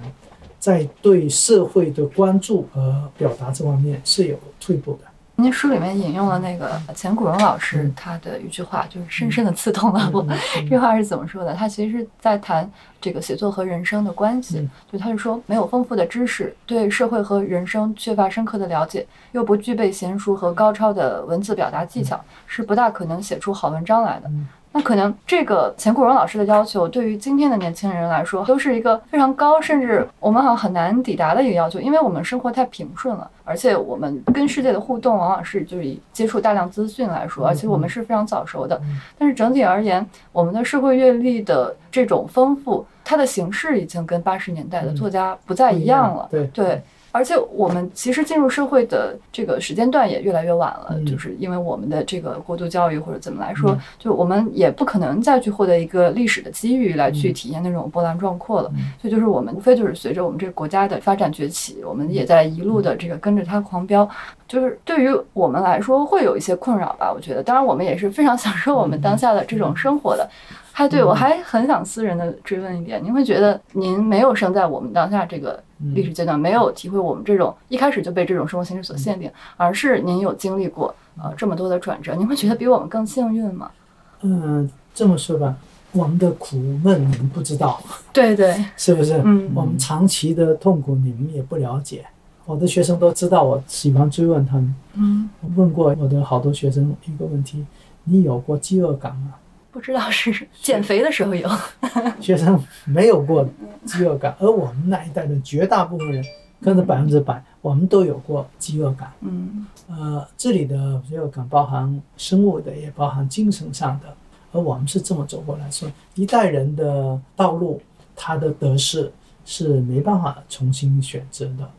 在对社会的关注和表达这方面是有退步的。您书里面引用了那个钱谷荣老师嗯他的一句话，就是深深的刺痛了我。这话是怎么说的？他其实是在谈这个写作和人生的关系。嗯就他是说，没有丰富的知识，对社会和人生缺乏深刻的了解，又不具备娴熟和高超的文字表达技巧，是不大可能写出好文章来的。嗯那可能这个钱顾荣老师的要求，对于今天的年轻人来说，都是一个非常高，甚至我们好像很难抵达的一个要求，因为我们生活太平顺了，而且我们跟世界的互动往往是就是以接触大量资讯来说，而且我们是非常早熟的。但是整体而言，我们的社会阅历的这种丰富，它的形式已经跟八十年代的作家不再一样了。对对，而且我们其实进入社会的这个时间段也越来越晚了，嗯就是因为我们的这个过度教育或者怎么来说，嗯就我们也不可能再去获得一个历史的机遇来去嗯体验那种波澜壮阔了。嗯所以就是我们无非就是随着我们这个国家的发展崛起，我们也在一路的这个跟着它狂飙。就是对于我们来说会有一些困扰吧，我觉得。当然，我们也是非常享受我们当下的这种生活的。还对我还很想私人的追问一点，您会觉得您没有生在我们当下这个历史阶段，没有体会我们这种一开始就被这种生活形式所限定，而是您有经历过呃这么多的转折，您会觉得比我们更幸运吗？嗯，这么说吧，我们的苦闷你们不知道，对对，是不是？嗯我们长期的痛苦你们也不了解。我的学生都知道，我喜欢追问他们。嗯，我问过我的好多学生一个问题：你有过饥饿感吗？不知道是减肥的时候有，学生没有过饥饿感，而我们那一代的绝大部分人，跟着百分之百，我们都有过饥饿感。嗯呃，这里的饥饿感包含生物的，也包含精神上的。而我们是这么走过来，说一代人的道路，他的得失是没办法重新选择的。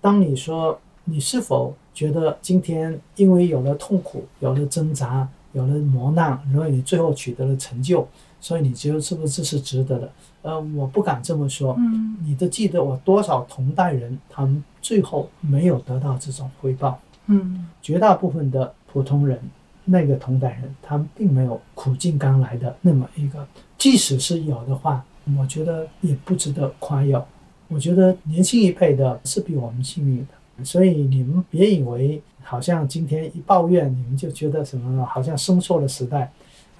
当你说你是否觉得今天因为有了痛苦，有了挣扎，有了磨难，然后你最后取得了成就，所以你觉得是不是这是值得的？呃，我不敢这么说。嗯你都记得我多少同代人，他们最后没有得到这种回报。嗯绝大部分的普通人，那个同代人，他们并没有苦尽甘来的那么一个，即使是有的话，我觉得也不值得夸耀。我觉得年轻一辈的是比我们幸运的，所以你们别以为好像今天一抱怨，你们就觉得什么好像生错了时代，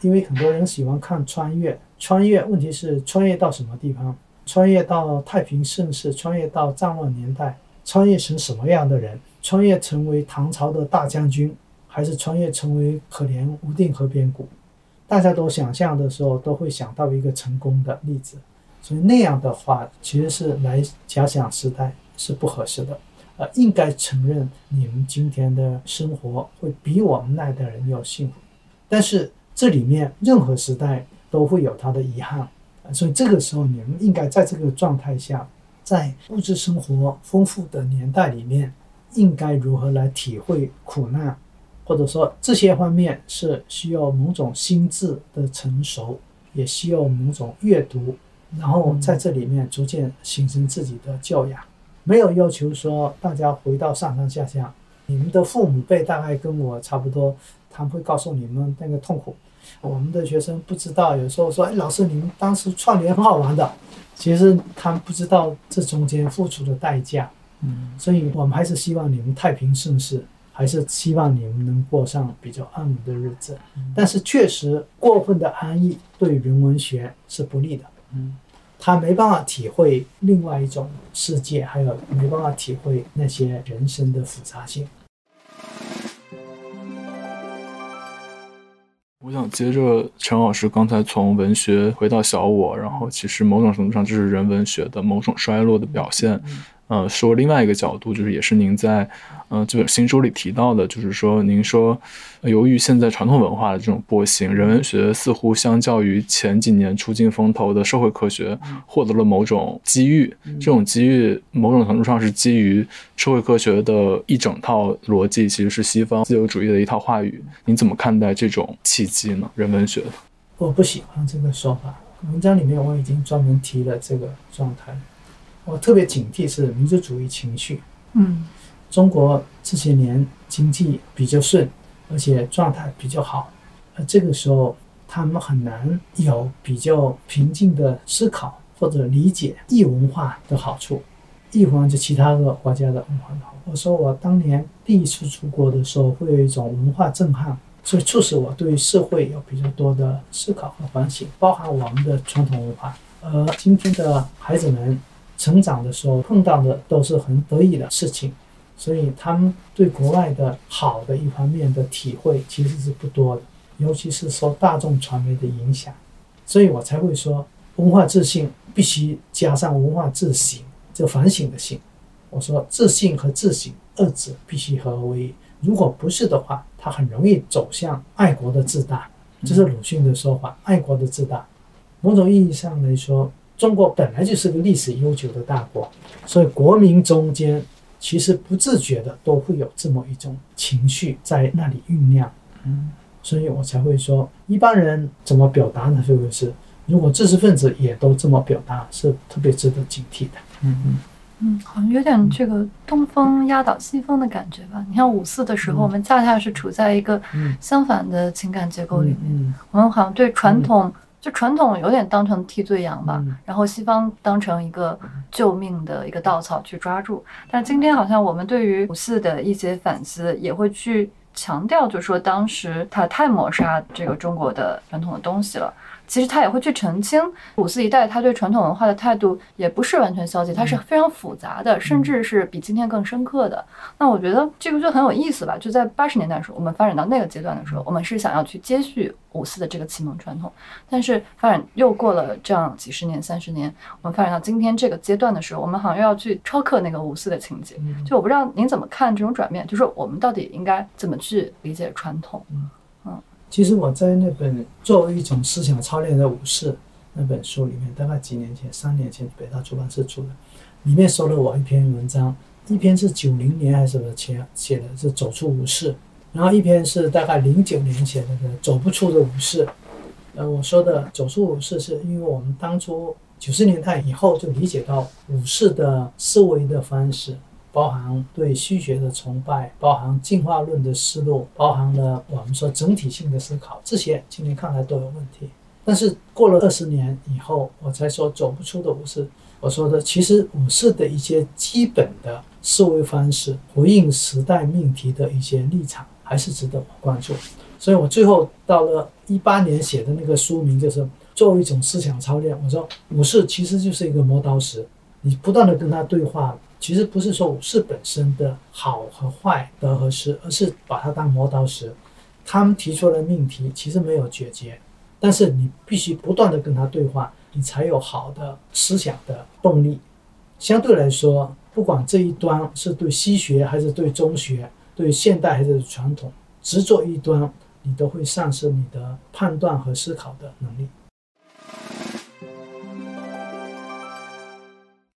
因为很多人喜欢看穿越，穿越问题是穿越到什么地方？穿越到太平盛世，穿越到战乱年代，穿越成什么样的人？穿越成为唐朝的大将军，还是穿越成为可怜无定河边骨？大家都想象的时候，都会想到一个成功的例子，所以那样的话，其实是来假想时代是不合适的。呃，应该承认你们今天的生活会比我们那代人要幸福，但是这里面任何时代都会有它的遗憾，呃所以这个时候你们应该在这个状态下，在物质生活丰富的年代里面，应该如何来体会苦难，或者说这些方面是需要某种心智的成熟，也需要某种阅读，然后在这里面逐渐形成自己的教养。没有要求说大家回到上上下下，你们的父母辈大概跟我差不多，他们会告诉你们那个痛苦。我们的学生不知道，有时候说：“哎，老师，你们当时串联很好玩的。”其实他们不知道这中间付出的代价。嗯所以我们还是希望你们太平盛世，还是希望你们能过上比较安稳的日子。但是确实，过分的安逸对人文学是不利的。嗯他没办法体会另外一种世界，还有没办法体会那些人生的复杂性。我想接着陈老师刚才从文学回到小我，然后其实某种程度上就是人文学的某种衰落的表现。呃，说另外一个角度，就是也是您在嗯，这本新书里提到的，就是说，您说，由于现在传统文化的这种波形，人文学似乎相较于前几年出尽风头的社会科学，获得了某种机遇。这种机遇，某种程度上是基于社会科学的一整套逻辑，其实是西方自由主义的一套话语。您怎么看待这种契机呢？人文学的，我不喜欢这个说法。文章里面我已经专门提了这个状态。我特别警惕是民族主义情绪。嗯。中国这些年经济比较顺，而且状态比较好，而这个时候他们很难有比较平静的思考或者理解异文化的好处，异文化就其他的国家的文化的好。我说我当年第一次出国的时候，会有一种文化震撼，所以促使我对社会有比较多的思考和反省，包含我们的传统文化。而今天的孩子们成长的时候碰到的都是很得意的事情。所以他们对国外的好的一方面的体会其实是不多的，尤其是受大众传媒的影响，所以我才会说文化自信必须加上文化自省，这反省的省。我说自信和自省二者必须合为一，如果不是的话，他很容易走向爱国的自大。这是鲁迅的说法，爱国的自大。某种意义上来说，中国本来就是个历史悠久的大国，所以国民中间。其实不自觉的都会有这么一种情绪在那里酝酿，嗯，所以我才会说一般人怎么表达呢？这个是如果知识分子也都这么表达，是特别值得警惕的。嗯嗯嗯，好像有点这个东风压倒西风的感觉吧？你看五四的时候，我们恰恰是处在一个相反的情感结构里面，我们好像对传统。就传统有点当成替罪羊吧，然后西方当成一个救命的一个稻草去抓住。但今天好像我们对于五四的一些反思，也会去强调，就是说当时他太抹杀这个中国的传统的东西了。其实他也会去澄清，五四一代他对传统文化的态度也不是完全消极，它是非常复杂的，甚至是比今天更深刻的。那我觉得这个就很有意思吧。就在八十年代的时候，我们发展到那个阶段的时候，我们是想要去接续五四的这个启蒙传统，但是发展又过了这样几十年、三十年，我们发展到今天这个阶段的时候，我们好像又要去超克那个五四的情节。就我不知道您怎么看这种转变，就是我们到底应该怎么去理解传统？其实我在那本作为一种思想操练的武士那本书里面，大概几年前，三年前北大出版社出的，里面收了我一篇文章，一篇是九零年还是什么前写的，是走出武士，然后一篇是大概零九年写的，走不出的武士。呃，我说的走出武士，是因为我们当初九十年代以后就理解到武士的思维的方式。包含对虚学的崇拜，包含进化论的思路，包含了我们说整体性的思考，这些今天看来都有问题。但是过了二十年以后，我才说走不出的武士。我说的其实武士的一些基本的思维方式，回应时代命题的一些立场，还是值得我关注。所以我最后到了一八年写的那个书名，就是作为一种思想操练。我说武士其实就是一个磨刀石，你不断的跟他对话。其实不是说武士本身的好和坏、得和失，而是把它当磨刀石。他们提出的命题其实没有解决，但是你必须不断的跟他对话，你才有好的思想的动力。相对来说，不管这一端是对西学还是对中学，对现代还是传统，执着一端，你都会丧失你的判断和思考的能力。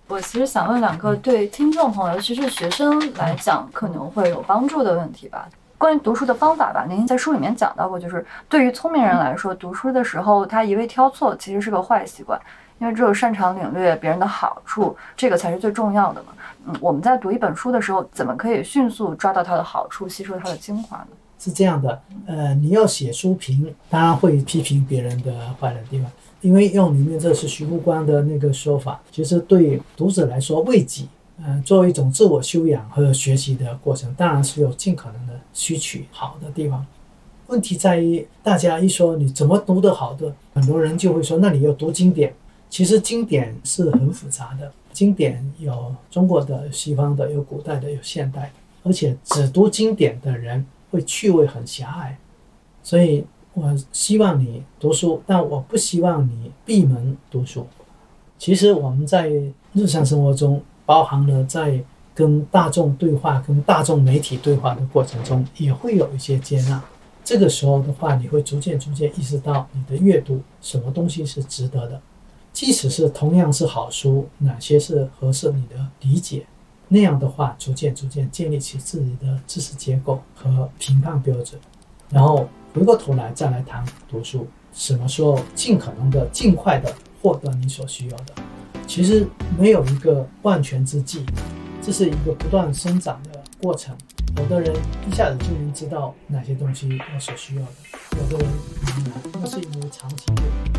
我其实想问两个对听众朋友，尤其是学生来讲可能会有帮助的问题吧。关于读书的方法吧，您在书里面讲到过，就是对于聪明人来说，读书的时候他一味挑错其实是个坏习惯，因为只有擅长领略别人的好处，这个才是最重要的嘛。嗯，我们在读一本书的时候，怎么可以迅速抓到它的好处，吸收它的精华呢？是这样的，呃，你要写书评，当然会批评别人的坏的地方。因为用里面这是徐复光的那个说法，其实对读者来说，为己，嗯，作为一种自我修养和学习的过程，当然是有尽可能的吸取好的地方。问题在于，大家一说你怎么读得好的，很多人就会说，那你要读经典。其实经典是很复杂的，经典有中国的、西方的，有古代的，有现代的，而且只读经典的人会趣味很狭隘，所以。我希望你读书，但我不希望你闭门读书。其实我们在日常生活中，包含了在跟大众对话、跟大众媒体对话的过程中，也会有一些接纳。这个时候的话，你会逐渐逐渐意识到你的阅读什么东西是值得的，即使是同样是好书，哪些是合适你的理解。那样的话，逐渐逐渐建立起自己的知识结构和评判标准，然后回过头来再来谈读书，什么时候尽可能的尽快的获得你所需要的。其实没有一个万全之计，这是一个不断生长的过程。有的人一下子就能知道哪些东西我所需要的，有的人很难，那是因为长期阅读。